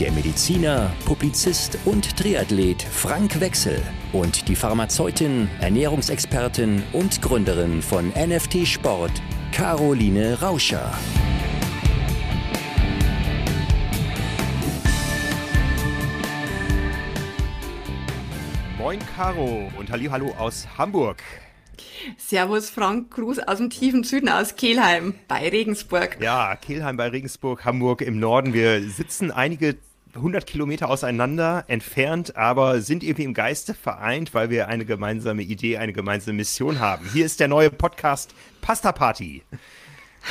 der Mediziner, Publizist und Triathlet Frank Wechsel und die Pharmazeutin, Ernährungsexpertin und Gründerin von NFT Sport, Caroline Rauscher. Moin Caro und Hallo aus Hamburg. Servus Frank Gruß aus dem tiefen Süden, aus Kelheim bei Regensburg. Ja, Kelheim bei Regensburg, Hamburg im Norden. Wir sitzen einige 100 Kilometer auseinander entfernt, aber sind irgendwie im Geiste vereint, weil wir eine gemeinsame Idee, eine gemeinsame Mission haben. Hier ist der neue Podcast Pasta Party.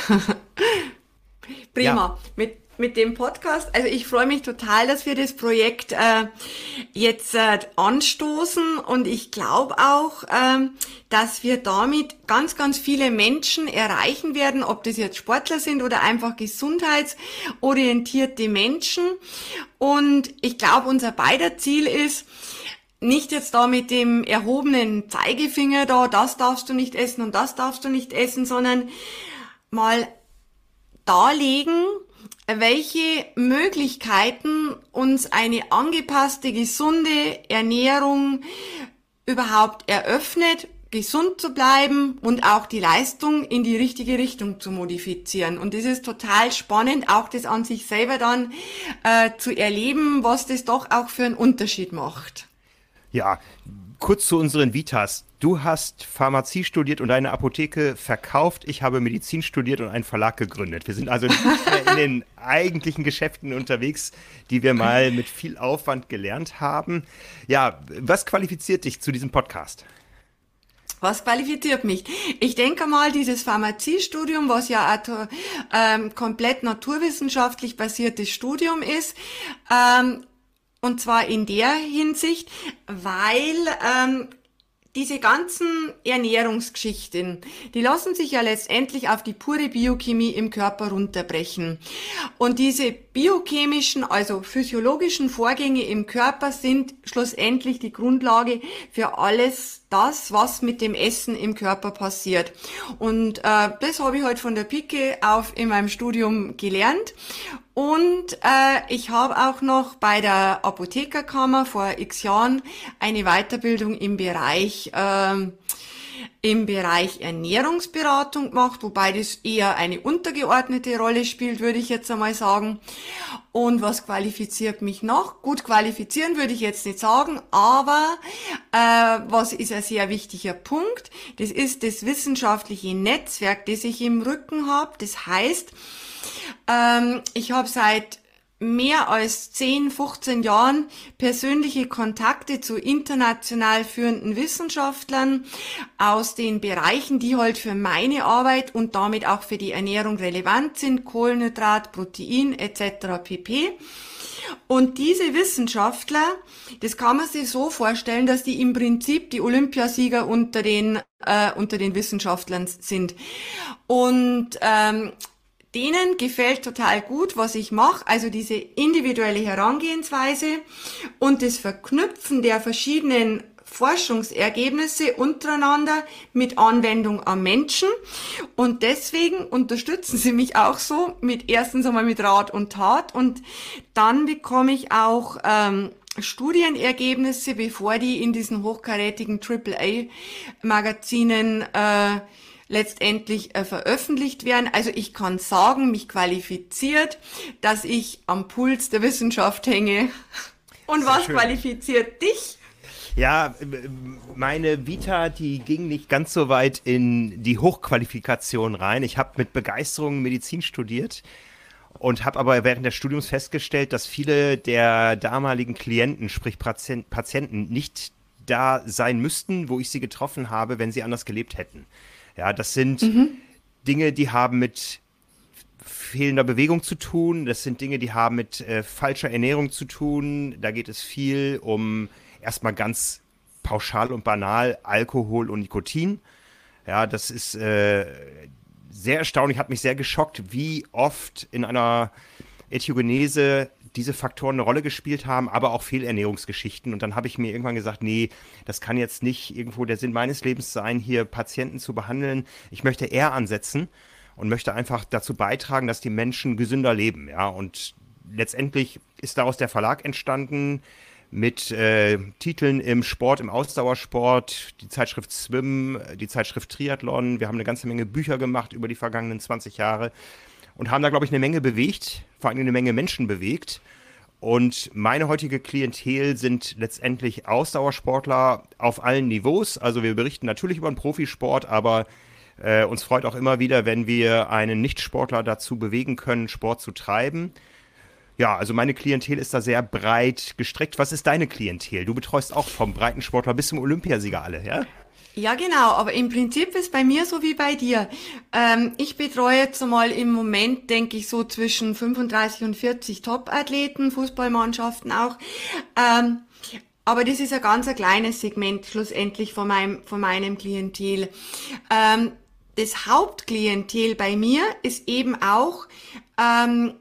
Prima. Ja. Mit mit dem Podcast. Also ich freue mich total, dass wir das Projekt äh, jetzt äh, anstoßen und ich glaube auch, ähm, dass wir damit ganz, ganz viele Menschen erreichen werden, ob das jetzt Sportler sind oder einfach gesundheitsorientierte Menschen. Und ich glaube, unser beider Ziel ist, nicht jetzt da mit dem erhobenen Zeigefinger da, das darfst du nicht essen und das darfst du nicht essen, sondern mal darlegen, welche Möglichkeiten uns eine angepasste, gesunde Ernährung überhaupt eröffnet, gesund zu bleiben und auch die Leistung in die richtige Richtung zu modifizieren. Und das ist total spannend, auch das an sich selber dann äh, zu erleben, was das doch auch für einen Unterschied macht. Ja, kurz zu unseren Vitas. Du hast Pharmazie studiert und eine Apotheke verkauft. Ich habe Medizin studiert und einen Verlag gegründet. Wir sind also nicht mehr in den eigentlichen Geschäften unterwegs, die wir mal mit viel Aufwand gelernt haben. Ja, was qualifiziert dich zu diesem Podcast? Was qualifiziert mich? Ich denke mal, dieses Pharmaziestudium, was ja ein ähm, komplett naturwissenschaftlich basiertes Studium ist, ähm, und zwar in der Hinsicht, weil ähm, diese ganzen Ernährungsgeschichten, die lassen sich ja letztendlich auf die pure Biochemie im Körper runterbrechen. Und diese biochemischen, also physiologischen Vorgänge im Körper sind schlussendlich die Grundlage für alles das, was mit dem Essen im Körper passiert. Und äh, das habe ich heute von der Pike auf in meinem Studium gelernt. Und äh, ich habe auch noch bei der Apothekerkammer vor x Jahren eine Weiterbildung im Bereich äh, im Bereich Ernährungsberatung gemacht, wobei das eher eine untergeordnete Rolle spielt, würde ich jetzt einmal sagen. Und was qualifiziert mich noch? Gut, qualifizieren würde ich jetzt nicht sagen, aber äh, was ist ein sehr wichtiger Punkt? Das ist das wissenschaftliche Netzwerk, das ich im Rücken habe. Das heißt, ähm, ich habe seit mehr als 10, 15 Jahren persönliche Kontakte zu international führenden Wissenschaftlern aus den Bereichen, die halt für meine Arbeit und damit auch für die Ernährung relevant sind, Kohlenhydrat, Protein etc. pp. Und diese Wissenschaftler, das kann man sich so vorstellen, dass die im Prinzip die Olympiasieger unter den äh, unter den Wissenschaftlern sind. Und ähm, denen gefällt total gut, was ich mache, also diese individuelle Herangehensweise und das Verknüpfen der verschiedenen Forschungsergebnisse untereinander mit Anwendung am Menschen. Und deswegen unterstützen sie mich auch so mit erstens einmal mit Rat und Tat und dann bekomme ich auch ähm, Studienergebnisse, bevor die in diesen hochkarätigen AAA-Magazinen äh, letztendlich äh, veröffentlicht werden. Also ich kann sagen, mich qualifiziert, dass ich am Puls der Wissenschaft hänge. Und Sehr was schön. qualifiziert dich? Ja, meine Vita, die ging nicht ganz so weit in die Hochqualifikation rein. Ich habe mit Begeisterung Medizin studiert und habe aber während des Studiums festgestellt, dass viele der damaligen Klienten, sprich Patienten, nicht da sein müssten, wo ich sie getroffen habe, wenn sie anders gelebt hätten. Ja, das sind mhm. Dinge, die haben mit fehlender Bewegung zu tun. Das sind Dinge, die haben mit äh, falscher Ernährung zu tun. Da geht es viel um erstmal ganz pauschal und banal Alkohol und Nikotin. Ja, das ist äh, sehr erstaunlich, hat mich sehr geschockt, wie oft in einer Ethiogenese diese Faktoren eine Rolle gespielt haben, aber auch Fehlernährungsgeschichten. Und dann habe ich mir irgendwann gesagt, nee, das kann jetzt nicht irgendwo der Sinn meines Lebens sein, hier Patienten zu behandeln. Ich möchte eher ansetzen und möchte einfach dazu beitragen, dass die Menschen gesünder leben. Ja, und letztendlich ist daraus der Verlag entstanden mit äh, Titeln im Sport, im Ausdauersport, die Zeitschrift Swim, die Zeitschrift Triathlon. Wir haben eine ganze Menge Bücher gemacht über die vergangenen 20 Jahre und haben da, glaube ich, eine Menge bewegt, vor allem eine Menge Menschen bewegt. Und meine heutige Klientel sind letztendlich Ausdauersportler auf allen Niveaus. Also wir berichten natürlich über den Profisport, aber äh, uns freut auch immer wieder, wenn wir einen Nichtsportler dazu bewegen können, Sport zu treiben. Ja, also meine Klientel ist da sehr breit gestreckt. Was ist deine Klientel? Du betreust auch vom Breitensportler bis zum Olympiasieger alle, ja? Ja, genau, aber im Prinzip ist bei mir so wie bei dir. Ähm, ich betreue jetzt mal im Moment, denke ich, so zwischen 35 und 40 Top-Athleten, Fußballmannschaften auch. Ähm, aber das ist ein ganz ein kleines Segment schlussendlich von meinem, von meinem Klientel. Ähm, das Hauptklientel bei mir ist eben auch ähm,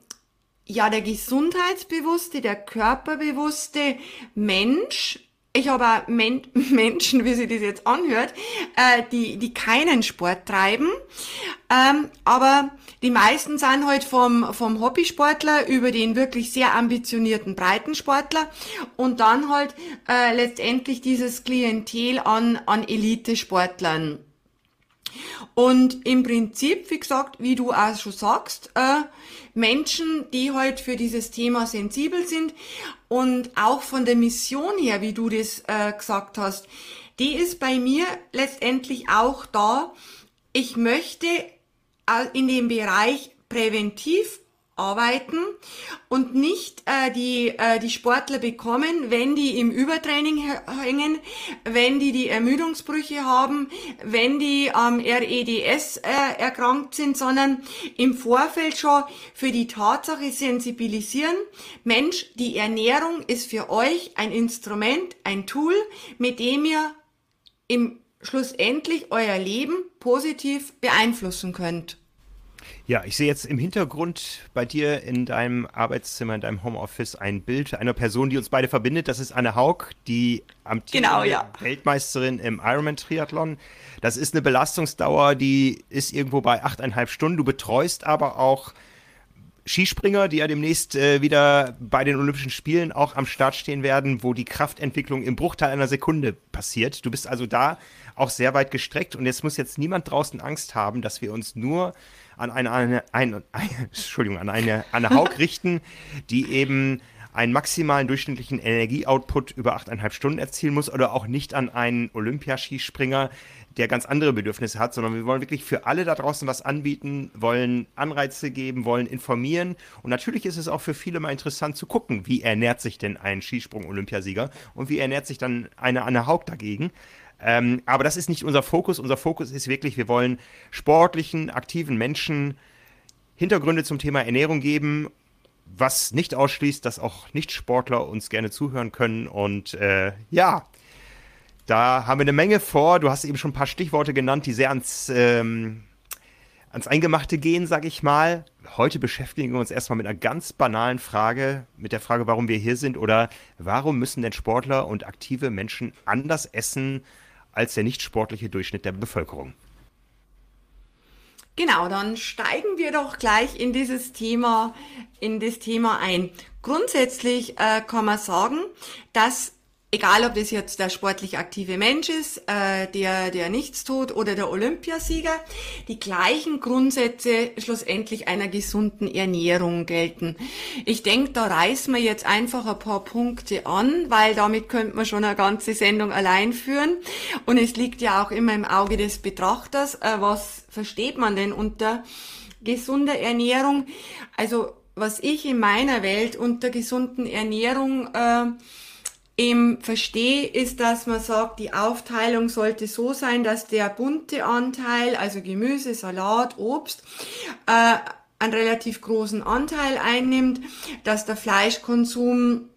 ja, der gesundheitsbewusste, der körperbewusste Mensch, ich habe auch Men Menschen, wie sich das jetzt anhört, äh, die, die keinen Sport treiben. Ähm, aber die meisten sind halt vom, vom Hobbysportler über den wirklich sehr ambitionierten Breitensportler und dann halt äh, letztendlich dieses Klientel an, an Elite-Sportlern. Und im Prinzip, wie gesagt, wie du auch schon sagst, äh, Menschen, die halt für dieses Thema sensibel sind und auch von der Mission her, wie du das äh, gesagt hast, die ist bei mir letztendlich auch da. Ich möchte äh, in dem Bereich präventiv arbeiten und nicht äh, die, äh, die Sportler bekommen, wenn die im Übertraining hängen, wenn die die Ermüdungsbrüche haben, wenn die am REDS äh, erkrankt sind, sondern im Vorfeld schon für die Tatsache sensibilisieren, Mensch, die Ernährung ist für euch ein Instrument, ein Tool, mit dem ihr im schlussendlich euer Leben positiv beeinflussen könnt. Ja, ich sehe jetzt im Hintergrund bei dir in deinem Arbeitszimmer, in deinem Homeoffice ein Bild einer Person, die uns beide verbindet. Das ist Anne Haug, die amtierende genau, ja. Weltmeisterin im Ironman-Triathlon. Das ist eine Belastungsdauer, die ist irgendwo bei achteinhalb Stunden. Du betreust aber auch Skispringer, die ja demnächst äh, wieder bei den Olympischen Spielen auch am Start stehen werden, wo die Kraftentwicklung im Bruchteil einer Sekunde passiert. Du bist also da auch sehr weit gestreckt und jetzt muss jetzt niemand draußen Angst haben, dass wir uns nur an eine, eine, eine, eine Entschuldigung, an eine, eine Haug richten, die eben einen maximalen durchschnittlichen Energieoutput über 8,5 Stunden erzielen muss oder auch nicht an einen Olympiaskispringer, der ganz andere Bedürfnisse hat, sondern wir wollen wirklich für alle da draußen was anbieten, wollen Anreize geben, wollen informieren. Und natürlich ist es auch für viele mal interessant zu gucken, wie ernährt sich denn ein Skisprung-Olympiasieger und wie ernährt sich dann eine Anne Haug dagegen. Ähm, aber das ist nicht unser Fokus. Unser Fokus ist wirklich, wir wollen sportlichen, aktiven Menschen Hintergründe zum Thema Ernährung geben, was nicht ausschließt, dass auch Nicht-Sportler uns gerne zuhören können. Und äh, ja, da haben wir eine Menge vor. Du hast eben schon ein paar Stichworte genannt, die sehr ans, ähm, ans Eingemachte gehen, sag ich mal. Heute beschäftigen wir uns erstmal mit einer ganz banalen Frage, mit der Frage, warum wir hier sind oder warum müssen denn Sportler und aktive Menschen anders essen als der nicht sportliche Durchschnitt der Bevölkerung. Genau, dann steigen wir doch gleich in dieses Thema, in das Thema ein. Grundsätzlich äh, kann man sagen, dass egal ob das jetzt der sportlich aktive Mensch ist, äh, der, der nichts tut oder der Olympiasieger, die gleichen Grundsätze schlussendlich einer gesunden Ernährung gelten. Ich denke, da reißen wir jetzt einfach ein paar Punkte an, weil damit könnte man schon eine ganze Sendung allein führen. Und es liegt ja auch immer im Auge des Betrachters, äh, was versteht man denn unter gesunder Ernährung? Also was ich in meiner Welt unter gesunden Ernährung äh, im Versteh ist, dass man sagt, die Aufteilung sollte so sein, dass der bunte Anteil, also Gemüse, Salat, Obst, äh, einen relativ großen Anteil einnimmt, dass der Fleischkonsum,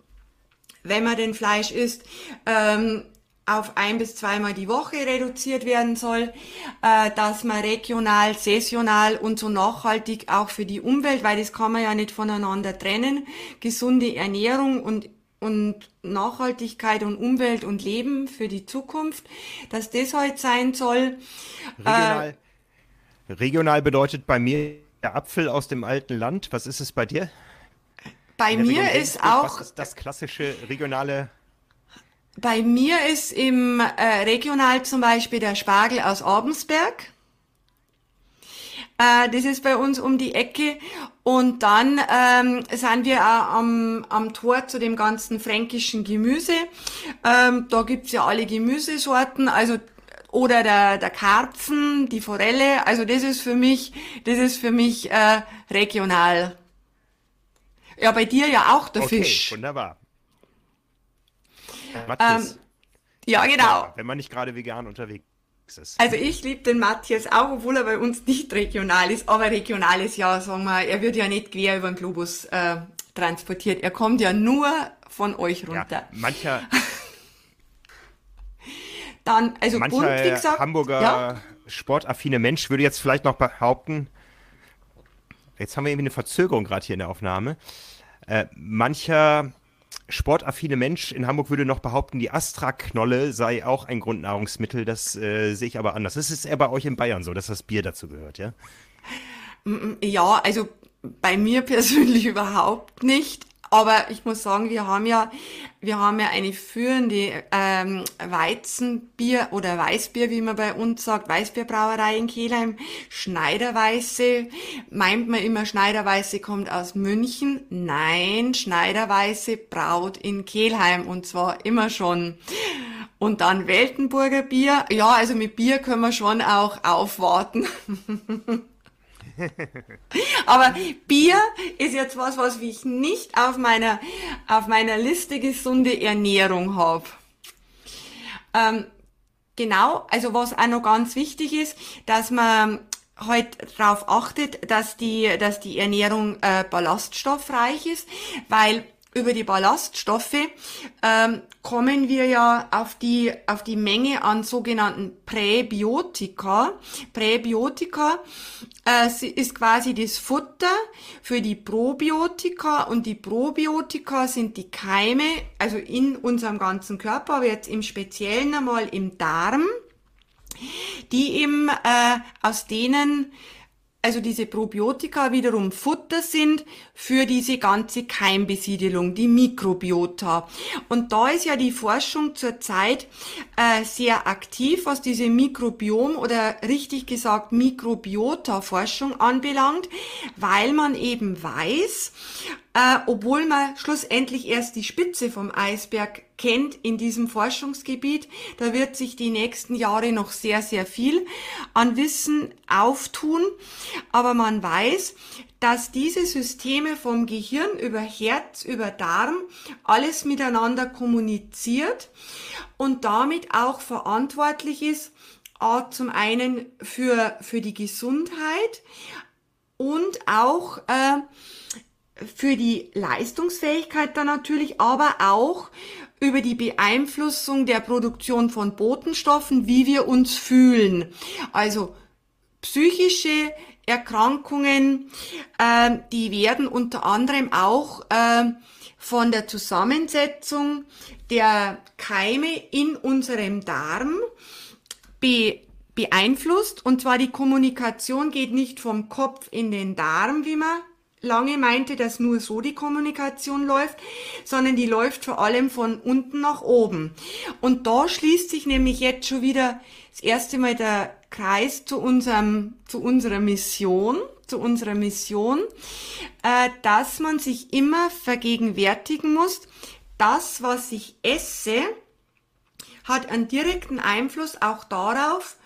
wenn man den Fleisch isst, ähm, auf ein bis zweimal die Woche reduziert werden soll, äh, dass man regional, saisonal und so nachhaltig auch für die Umwelt, weil das kann man ja nicht voneinander trennen, gesunde Ernährung und und Nachhaltigkeit und Umwelt und Leben für die Zukunft, dass das halt sein soll. Regional, äh, regional bedeutet bei mir der Apfel aus dem alten Land. Was ist es bei dir? Bei mir ist auch. Was ist das klassische regionale bei mir ist im äh, Regional zum Beispiel der Spargel aus Abensberg. Äh, das ist bei uns um die Ecke. Und dann ähm, sind wir auch am, am Tor zu dem ganzen fränkischen Gemüse. Ähm, da gibt's ja alle Gemüsesorten. Also oder der, der Karpfen, die Forelle. Also das ist für mich, das ist für mich äh, regional. Ja, bei dir ja auch der okay, Fisch. Wunderbar. Ähm, ja, genau. Wenn man nicht gerade vegan unterwegs ist. Also ich liebe den Matthias auch, obwohl er bei uns nicht regional ist, aber regional ist ja, sagen wir, er wird ja nicht quer über den Globus äh, transportiert. Er kommt ja nur von euch runter. Ja, mancher. Dann, also mancher bunt, wie gesagt. Hamburger ja? sportaffine Mensch würde jetzt vielleicht noch behaupten, jetzt haben wir irgendwie eine Verzögerung gerade hier in der Aufnahme. Äh, mancher sportaffine Mensch in Hamburg würde noch behaupten, die Astra-Knolle sei auch ein Grundnahrungsmittel. Das äh, sehe ich aber anders. Das ist eher bei euch in Bayern so, dass das Bier dazu gehört, ja? Ja, also bei mir persönlich überhaupt nicht. Aber ich muss sagen, wir haben ja, wir haben ja eine führende ähm, Weizenbier oder Weißbier, wie man bei uns sagt, Weißbierbrauerei in Kelheim. Schneiderweiße. Meint man immer, Schneiderweiße kommt aus München. Nein, Schneiderweiße braut in Kelheim und zwar immer schon. Und dann Weltenburger Bier. Ja, also mit Bier können wir schon auch aufwarten. Aber Bier ist jetzt was, was ich nicht auf meiner, auf meiner Liste gesunde Ernährung habe. Ähm, genau, also was auch noch ganz wichtig ist, dass man halt darauf achtet, dass die, dass die Ernährung äh, ballaststoffreich ist, weil über die Ballaststoffe ähm, kommen wir ja auf die, auf die Menge an sogenannten Präbiotika. Präbiotika äh, ist quasi das Futter für die Probiotika und die Probiotika sind die Keime, also in unserem ganzen Körper, aber jetzt im Speziellen einmal im Darm, die eben äh, aus denen also diese Probiotika wiederum Futter sind für diese ganze Keimbesiedelung, die Mikrobiota. Und da ist ja die Forschung zurzeit äh, sehr aktiv, was diese Mikrobiom oder richtig gesagt Mikrobiota-Forschung anbelangt, weil man eben weiß, äh, obwohl man schlussendlich erst die Spitze vom Eisberg kennt in diesem Forschungsgebiet. Da wird sich die nächsten Jahre noch sehr, sehr viel an Wissen auftun. Aber man weiß, dass diese Systeme vom Gehirn über Herz, über Darm alles miteinander kommuniziert und damit auch verantwortlich ist, A, zum einen für, für die Gesundheit und auch äh, für die Leistungsfähigkeit dann natürlich, aber auch über die Beeinflussung der Produktion von Botenstoffen, wie wir uns fühlen. Also psychische Erkrankungen, äh, die werden unter anderem auch äh, von der Zusammensetzung der Keime in unserem Darm be beeinflusst. Und zwar die Kommunikation geht nicht vom Kopf in den Darm, wie man lange meinte, dass nur so die Kommunikation läuft, sondern die läuft vor allem von unten nach oben. Und da schließt sich nämlich jetzt schon wieder das erste Mal der Kreis zu unserem, zu unserer Mission, zu unserer Mission, äh, dass man sich immer vergegenwärtigen muss, das, was ich esse, hat einen direkten Einfluss auch darauf,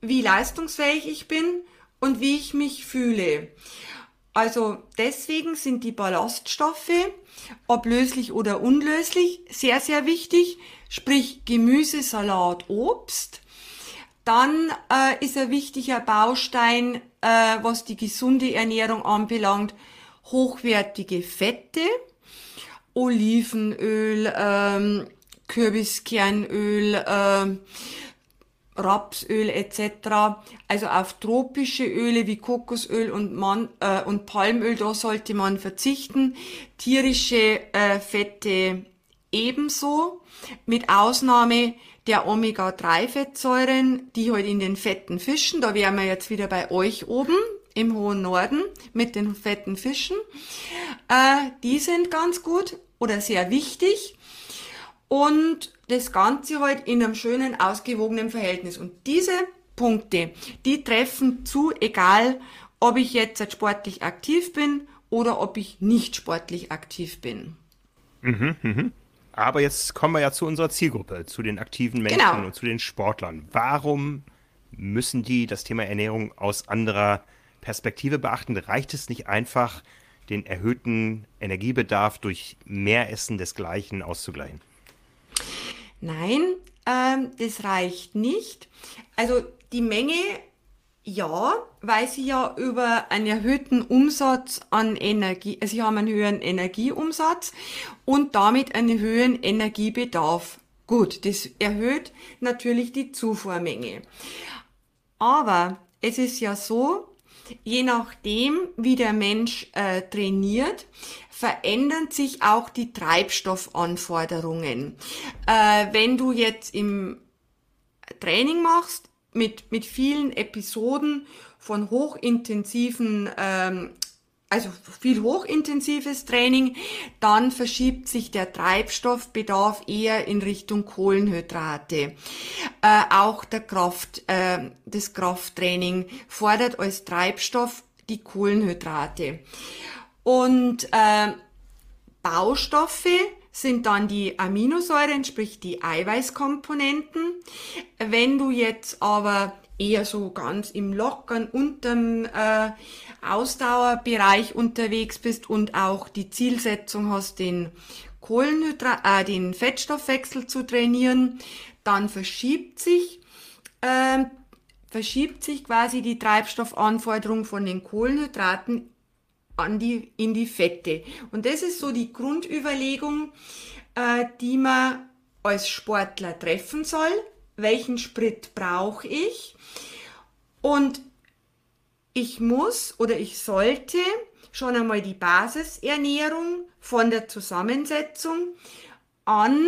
wie leistungsfähig ich bin und wie ich mich fühle. Also deswegen sind die Ballaststoffe, ob löslich oder unlöslich, sehr, sehr wichtig. Sprich Gemüse, Salat, Obst. Dann äh, ist ein wichtiger Baustein, äh, was die gesunde Ernährung anbelangt, hochwertige Fette, Olivenöl, ähm, Kürbiskernöl, äh, Rapsöl etc. Also auf tropische Öle wie Kokosöl und, Man äh, und Palmöl, da sollte man verzichten. Tierische äh, Fette ebenso, mit Ausnahme der Omega-3-Fettsäuren, die halt in den fetten Fischen, da wären wir jetzt wieder bei euch oben im hohen Norden mit den fetten Fischen, äh, die sind ganz gut oder sehr wichtig und das Ganze halt in einem schönen, ausgewogenen Verhältnis. Und diese Punkte, die treffen zu, egal ob ich jetzt sportlich aktiv bin oder ob ich nicht sportlich aktiv bin. Mhm, mhm. Aber jetzt kommen wir ja zu unserer Zielgruppe, zu den aktiven Menschen genau. und zu den Sportlern. Warum müssen die das Thema Ernährung aus anderer Perspektive beachten? Reicht es nicht einfach, den erhöhten Energiebedarf durch mehr Essen desgleichen auszugleichen? Nein, ähm, das reicht nicht. Also die Menge ja, weil sie ja über einen erhöhten Umsatz an Energie, also sie haben einen höheren Energieumsatz und damit einen höheren Energiebedarf. Gut, das erhöht natürlich die Zufuhrmenge. Aber es ist ja so, je nachdem, wie der Mensch äh, trainiert, verändern sich auch die Treibstoffanforderungen. Äh, wenn du jetzt im Training machst, mit, mit vielen Episoden von hochintensiven, ähm, also viel hochintensives Training, dann verschiebt sich der Treibstoffbedarf eher in Richtung Kohlenhydrate. Äh, auch der Kraft, äh, das Krafttraining fordert als Treibstoff die Kohlenhydrate. Und äh, Baustoffe sind dann die Aminosäuren, sprich die Eiweißkomponenten. Wenn du jetzt aber eher so ganz im lockeren unterm äh, Ausdauerbereich unterwegs bist und auch die Zielsetzung hast, den Kohlenhydrat, äh, den Fettstoffwechsel zu trainieren, dann verschiebt sich äh, verschiebt sich quasi die Treibstoffanforderung von den Kohlenhydraten an die, in die Fette. Und das ist so die Grundüberlegung, äh, die man als Sportler treffen soll. Welchen Sprit brauche ich? Und ich muss oder ich sollte schon einmal die Basisernährung von der Zusammensetzung an,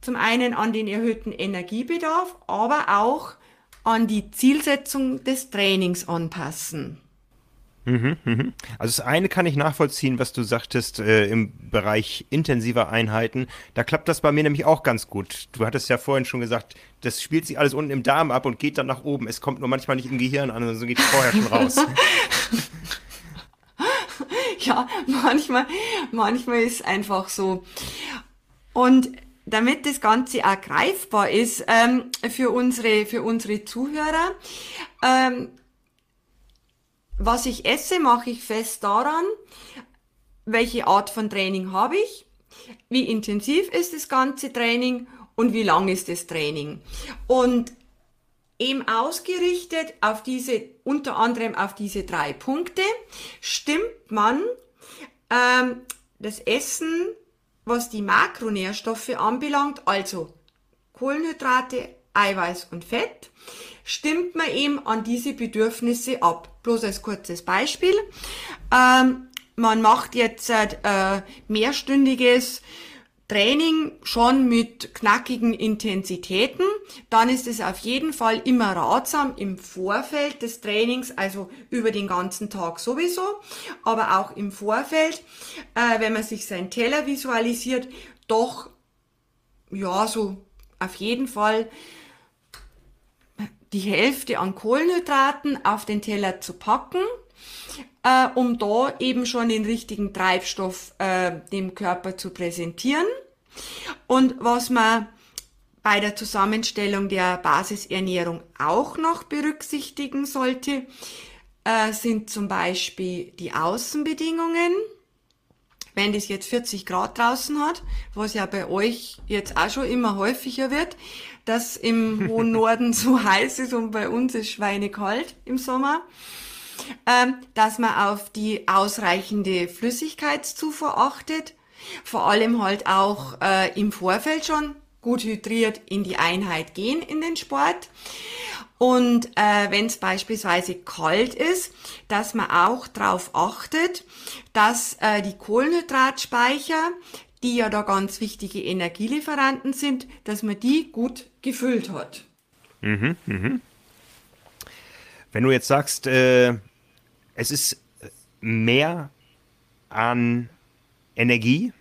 zum einen an den erhöhten Energiebedarf, aber auch an die Zielsetzung des Trainings anpassen. Mhm, mhm. Also das eine kann ich nachvollziehen, was du sagtest äh, im Bereich intensiver Einheiten. Da klappt das bei mir nämlich auch ganz gut. Du hattest ja vorhin schon gesagt, das spielt sich alles unten im Darm ab und geht dann nach oben. Es kommt nur manchmal nicht im Gehirn an, sondern geht vorher schon raus. ja, manchmal, manchmal ist einfach so. Und damit das Ganze auch greifbar ist ähm, für unsere für unsere Zuhörer. Ähm, was ich esse, mache ich fest daran, welche Art von Training habe ich, wie intensiv ist das ganze Training und wie lang ist das Training. Und eben ausgerichtet auf diese, unter anderem auf diese drei Punkte, stimmt man ähm, das Essen, was die Makronährstoffe anbelangt, also Kohlenhydrate, Eiweiß und Fett, stimmt man eben an diese Bedürfnisse ab. Bloß als kurzes Beispiel. Ähm, man macht jetzt äh, mehrstündiges Training schon mit knackigen Intensitäten, dann ist es auf jeden Fall immer ratsam im Vorfeld des Trainings, also über den ganzen Tag sowieso, aber auch im Vorfeld, äh, wenn man sich seinen Teller visualisiert, doch ja so auf jeden Fall die Hälfte an Kohlenhydraten auf den Teller zu packen, äh, um da eben schon den richtigen Treibstoff äh, dem Körper zu präsentieren. Und was man bei der Zusammenstellung der Basisernährung auch noch berücksichtigen sollte, äh, sind zum Beispiel die Außenbedingungen. Wenn das jetzt 40 Grad draußen hat, was ja bei euch jetzt auch schon immer häufiger wird, dass im hohen Norden so heiß ist und bei uns ist schweinekalt im Sommer, ähm, dass man auf die ausreichende Flüssigkeitszufuhr achtet, vor allem halt auch äh, im Vorfeld schon gut hydriert in die Einheit gehen in den Sport. Und äh, wenn es beispielsweise kalt ist, dass man auch darauf achtet, dass äh, die Kohlenhydratspeicher, die ja da ganz wichtige Energielieferanten sind, dass man die gut gefüllt hat. Mhm, mhm. Wenn du jetzt sagst, äh, es ist mehr an Energie,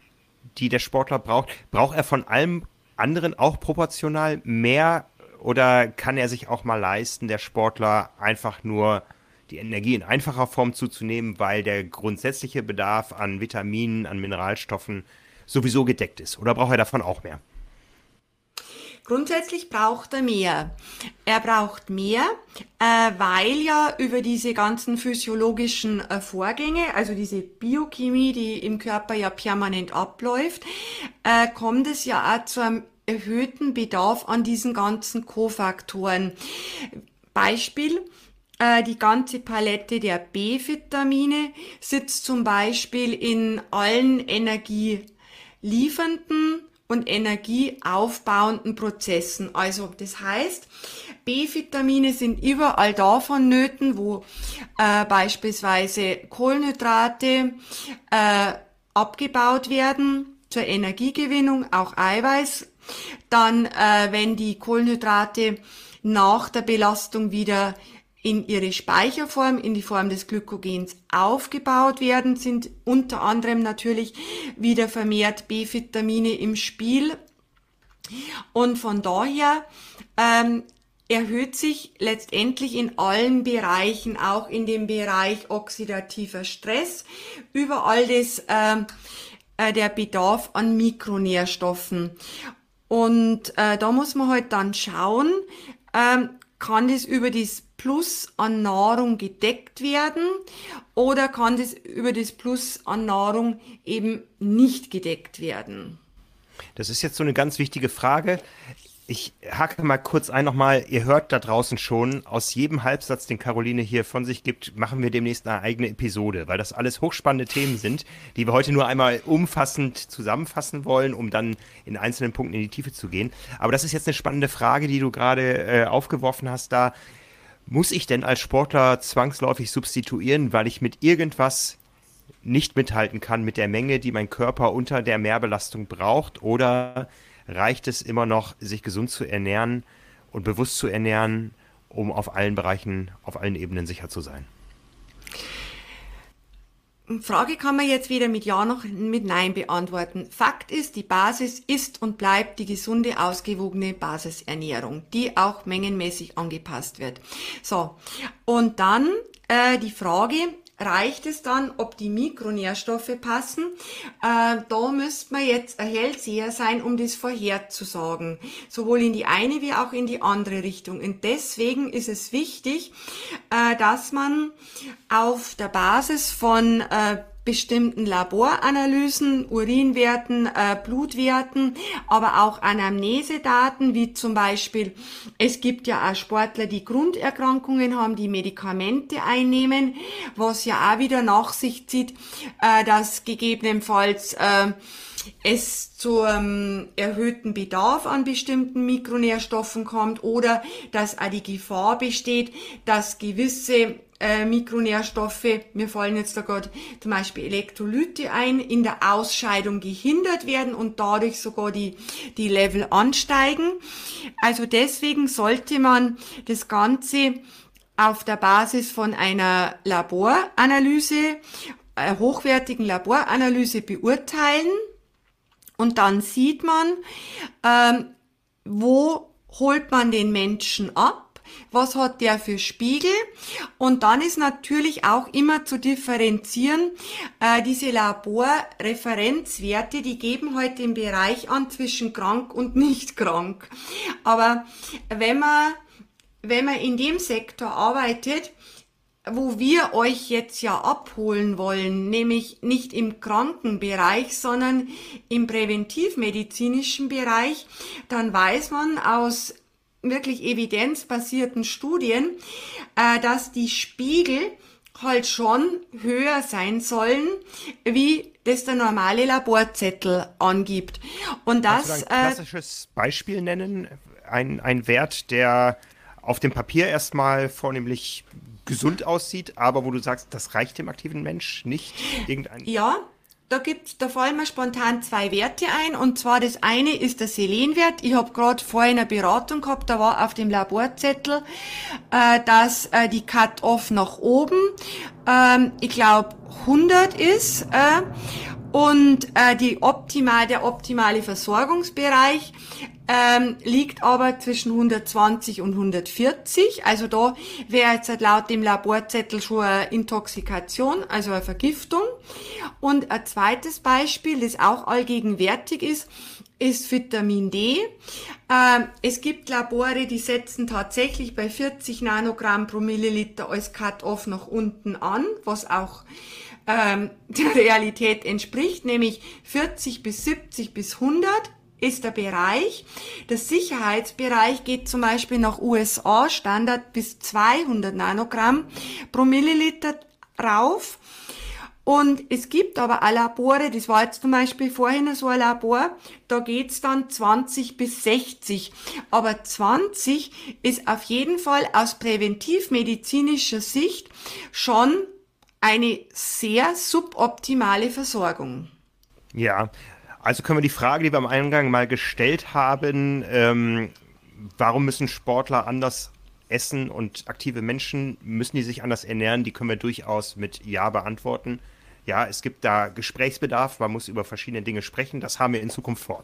die der Sportler braucht, braucht er von allem anderen auch proportional mehr oder kann er sich auch mal leisten, der Sportler einfach nur die Energie in einfacher Form zuzunehmen, weil der grundsätzliche Bedarf an Vitaminen, an Mineralstoffen sowieso gedeckt ist? Oder braucht er davon auch mehr? Grundsätzlich braucht er mehr. Er braucht mehr, äh, weil ja über diese ganzen physiologischen äh, Vorgänge, also diese Biochemie, die im Körper ja permanent abläuft, äh, kommt es ja auch zu einem erhöhten Bedarf an diesen ganzen Kofaktoren. Beispiel, äh, die ganze Palette der B-Vitamine sitzt zum Beispiel in allen energieliefernden und energieaufbauenden Prozessen. Also das heißt, B-Vitamine sind überall da vonnöten, wo äh, beispielsweise Kohlenhydrate äh, abgebaut werden zur Energiegewinnung, auch Eiweiß dann, äh, wenn die Kohlenhydrate nach der Belastung wieder in ihre Speicherform, in die Form des Glykogens aufgebaut werden, sind unter anderem natürlich wieder vermehrt B-Vitamine im Spiel. Und von daher ähm, erhöht sich letztendlich in allen Bereichen, auch in dem Bereich oxidativer Stress, überall das, ähm, äh, der Bedarf an Mikronährstoffen. Und äh, da muss man halt dann schauen, ähm, kann das über das Plus an Nahrung gedeckt werden oder kann das über das Plus an Nahrung eben nicht gedeckt werden? Das ist jetzt so eine ganz wichtige Frage ich hacke mal kurz ein nochmal, ihr hört da draußen schon, aus jedem Halbsatz, den Caroline hier von sich gibt, machen wir demnächst eine eigene Episode, weil das alles hochspannende Themen sind, die wir heute nur einmal umfassend zusammenfassen wollen, um dann in einzelnen Punkten in die Tiefe zu gehen. Aber das ist jetzt eine spannende Frage, die du gerade äh, aufgeworfen hast da. Muss ich denn als Sportler zwangsläufig substituieren, weil ich mit irgendwas nicht mithalten kann mit der Menge, die mein Körper unter der Mehrbelastung braucht? Oder reicht es immer noch, sich gesund zu ernähren und bewusst zu ernähren, um auf allen Bereichen, auf allen Ebenen sicher zu sein? Frage kann man jetzt weder mit Ja noch mit Nein beantworten. Fakt ist, die Basis ist und bleibt die gesunde, ausgewogene Basisernährung, die auch mengenmäßig angepasst wird. So, und dann äh, die Frage, reicht es dann, ob die Mikronährstoffe passen. Äh, da müsste man jetzt ein Hellseher sein, um das vorherzusagen. Sowohl in die eine wie auch in die andere Richtung. Und deswegen ist es wichtig, äh, dass man auf der Basis von äh, bestimmten Laboranalysen, Urinwerten, äh, Blutwerten, aber auch Anamnesedaten, wie zum Beispiel, es gibt ja auch Sportler, die Grunderkrankungen haben, die Medikamente einnehmen, was ja auch wieder nach sich zieht, äh, dass gegebenenfalls äh, es zu ähm, erhöhten Bedarf an bestimmten Mikronährstoffen kommt oder dass auch die Gefahr besteht, dass gewisse äh, Mikronährstoffe, mir fallen jetzt da gerade zum Beispiel Elektrolyte ein, in der Ausscheidung gehindert werden und dadurch sogar die, die Level ansteigen. Also deswegen sollte man das Ganze auf der Basis von einer Laboranalyse, einer hochwertigen Laboranalyse beurteilen. Und dann sieht man, ähm, wo holt man den Menschen ab was hat der für Spiegel und dann ist natürlich auch immer zu differenzieren, äh, diese Laborreferenzwerte, die geben heute im Bereich an zwischen krank und nicht krank. Aber wenn man, wenn man in dem Sektor arbeitet, wo wir euch jetzt ja abholen wollen, nämlich nicht im Krankenbereich, sondern im präventivmedizinischen Bereich, dann weiß man aus wirklich evidenzbasierten Studien, äh, dass die Spiegel halt schon höher sein sollen wie das der normale Laborzettel angibt. Und das. Kannst du ein klassisches äh, Beispiel nennen? Ein, ein Wert, der auf dem Papier erstmal vornehmlich gesund aussieht, aber wo du sagst, das reicht dem aktiven Mensch nicht? Irgendein ja, da gibt's, da fallen mir spontan zwei Werte ein. Und zwar das eine ist der Selenwert. Ich habe gerade vorhin eine Beratung gehabt, da war auf dem Laborzettel, äh, dass äh, die Cut-off nach oben, ähm, ich glaube 100 ist. Äh, und äh, die optimal, der optimale Versorgungsbereich ähm, liegt aber zwischen 120 und 140. Also da wäre jetzt laut dem Laborzettel schon eine Intoxikation, also eine Vergiftung. Und ein zweites Beispiel, das auch allgegenwärtig ist, ist Vitamin D. Ähm, es gibt Labore, die setzen tatsächlich bei 40 Nanogramm pro Milliliter als Cut-off nach unten an, was auch ähm, der Realität entspricht, nämlich 40 bis 70 bis 100 ist der Bereich. Der Sicherheitsbereich geht zum Beispiel nach USA Standard bis 200 Nanogramm pro Milliliter rauf. Und es gibt aber auch Labore, das war jetzt zum Beispiel vorhin so ein Labor, da geht's dann 20 bis 60. Aber 20 ist auf jeden Fall aus präventivmedizinischer Sicht schon eine sehr suboptimale Versorgung. Ja, also können wir die Frage, die wir am Eingang mal gestellt haben, ähm, warum müssen Sportler anders essen und aktive Menschen, müssen die sich anders ernähren, die können wir durchaus mit Ja beantworten. Ja, es gibt da Gesprächsbedarf, man muss über verschiedene Dinge sprechen, das haben wir in Zukunft vor.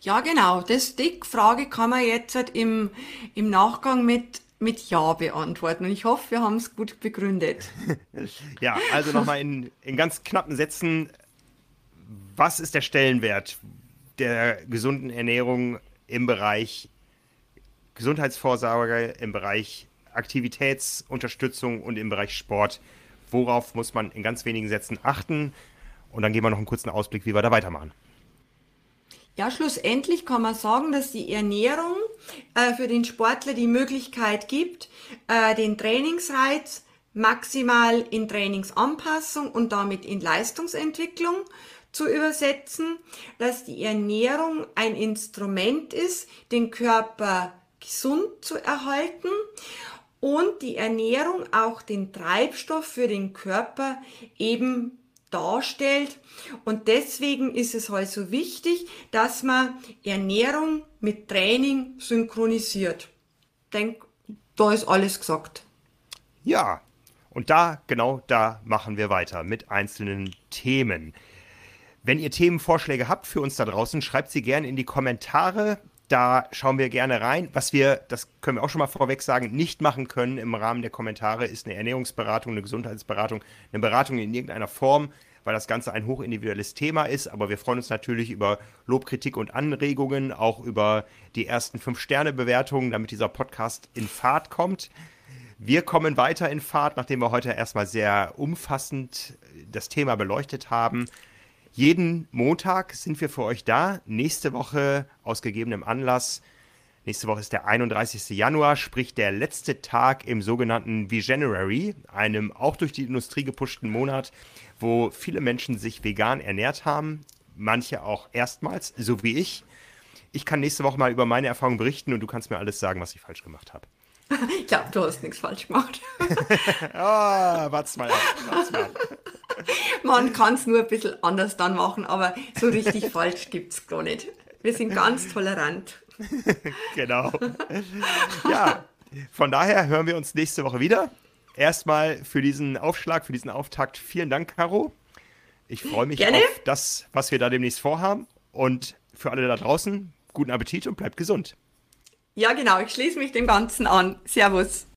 Ja, genau. Das, die Frage kann man jetzt halt im, im Nachgang mit mit Ja beantworten. Und ich hoffe, wir haben es gut begründet. ja, also nochmal in, in ganz knappen Sätzen. Was ist der Stellenwert der gesunden Ernährung im Bereich Gesundheitsvorsorge, im Bereich Aktivitätsunterstützung und im Bereich Sport? Worauf muss man in ganz wenigen Sätzen achten? Und dann geben wir noch einen kurzen Ausblick, wie wir da weitermachen. Ja, schlussendlich kann man sagen, dass die Ernährung äh, für den Sportler die Möglichkeit gibt, äh, den Trainingsreiz maximal in Trainingsanpassung und damit in Leistungsentwicklung zu übersetzen, dass die Ernährung ein Instrument ist, den Körper gesund zu erhalten und die Ernährung auch den Treibstoff für den Körper eben darstellt. Und deswegen ist es halt so wichtig, dass man Ernährung mit Training synchronisiert. Ich denke, da ist alles gesagt. Ja, und da, genau da machen wir weiter mit einzelnen Themen. Wenn ihr Themenvorschläge habt für uns da draußen, schreibt sie gerne in die Kommentare. Da schauen wir gerne rein. Was wir, das können wir auch schon mal vorweg sagen, nicht machen können im Rahmen der Kommentare, ist eine Ernährungsberatung, eine Gesundheitsberatung, eine Beratung in irgendeiner Form, weil das Ganze ein hochindividuelles Thema ist. Aber wir freuen uns natürlich über Lob, Kritik und Anregungen, auch über die ersten Fünf-Sterne-Bewertungen, damit dieser Podcast in Fahrt kommt. Wir kommen weiter in Fahrt, nachdem wir heute erstmal sehr umfassend das Thema beleuchtet haben. Jeden Montag sind wir für euch da. Nächste Woche aus gegebenem Anlass. Nächste Woche ist der 31. Januar, sprich der letzte Tag im sogenannten Veganuary, einem auch durch die Industrie gepushten Monat, wo viele Menschen sich vegan ernährt haben. Manche auch erstmals, so wie ich. Ich kann nächste Woche mal über meine Erfahrungen berichten und du kannst mir alles sagen, was ich falsch gemacht habe. Ich glaube, du hast nichts falsch gemacht. ah, warte mal, warte mal. Man kann es nur ein bisschen anders dann machen, aber so richtig falsch gibt es gar nicht. Wir sind ganz tolerant. genau. Ja, von daher hören wir uns nächste Woche wieder. Erstmal für diesen Aufschlag, für diesen Auftakt vielen Dank, Caro. Ich freue mich Gerne. auf das, was wir da demnächst vorhaben. Und für alle da draußen, guten Appetit und bleibt gesund. Ja, genau. Ich schließe mich dem Ganzen an. Servus.